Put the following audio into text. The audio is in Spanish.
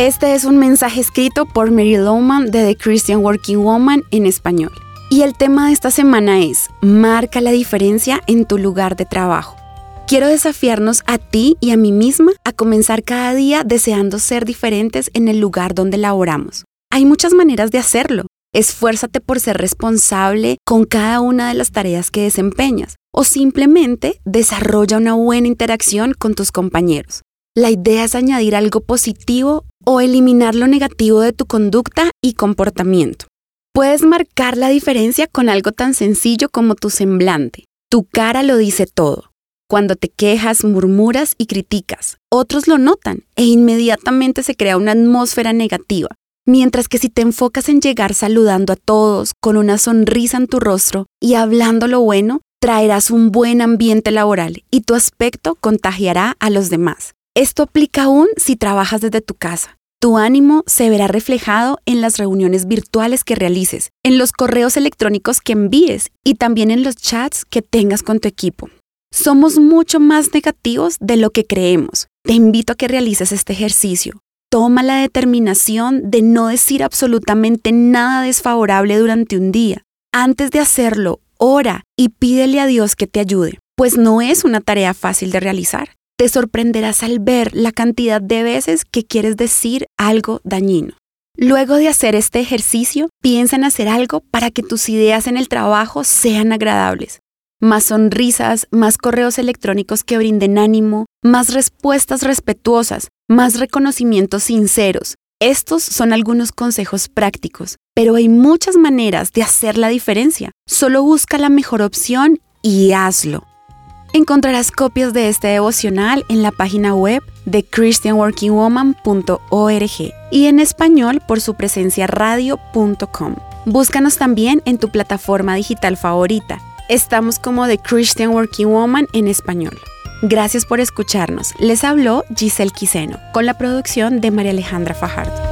Este es un mensaje escrito por Mary Lowman de The Christian Working Woman en español. Y el tema de esta semana es, marca la diferencia en tu lugar de trabajo. Quiero desafiarnos a ti y a mí misma a comenzar cada día deseando ser diferentes en el lugar donde laboramos. Hay muchas maneras de hacerlo. Esfuérzate por ser responsable con cada una de las tareas que desempeñas o simplemente desarrolla una buena interacción con tus compañeros. La idea es añadir algo positivo o eliminar lo negativo de tu conducta y comportamiento. Puedes marcar la diferencia con algo tan sencillo como tu semblante. Tu cara lo dice todo. Cuando te quejas, murmuras y criticas, otros lo notan e inmediatamente se crea una atmósfera negativa. Mientras que si te enfocas en llegar saludando a todos, con una sonrisa en tu rostro y hablando lo bueno, traerás un buen ambiente laboral y tu aspecto contagiará a los demás. Esto aplica aún si trabajas desde tu casa. Tu ánimo se verá reflejado en las reuniones virtuales que realices, en los correos electrónicos que envíes y también en los chats que tengas con tu equipo. Somos mucho más negativos de lo que creemos. Te invito a que realices este ejercicio. Toma la determinación de no decir absolutamente nada desfavorable durante un día. Antes de hacerlo, ora y pídele a Dios que te ayude, pues no es una tarea fácil de realizar. Te sorprenderás al ver la cantidad de veces que quieres decir algo dañino. Luego de hacer este ejercicio, piensa en hacer algo para que tus ideas en el trabajo sean agradables más sonrisas, más correos electrónicos que brinden ánimo, más respuestas respetuosas, más reconocimientos sinceros. Estos son algunos consejos prácticos, pero hay muchas maneras de hacer la diferencia. Solo busca la mejor opción y hazlo. Encontrarás copias de este devocional en la página web de christianworkingwoman.org y en español por su presencia radio.com. Búscanos también en tu plataforma digital favorita Estamos como The Christian Working Woman en español. Gracias por escucharnos. Les habló Giselle Quiseno con la producción de María Alejandra Fajardo.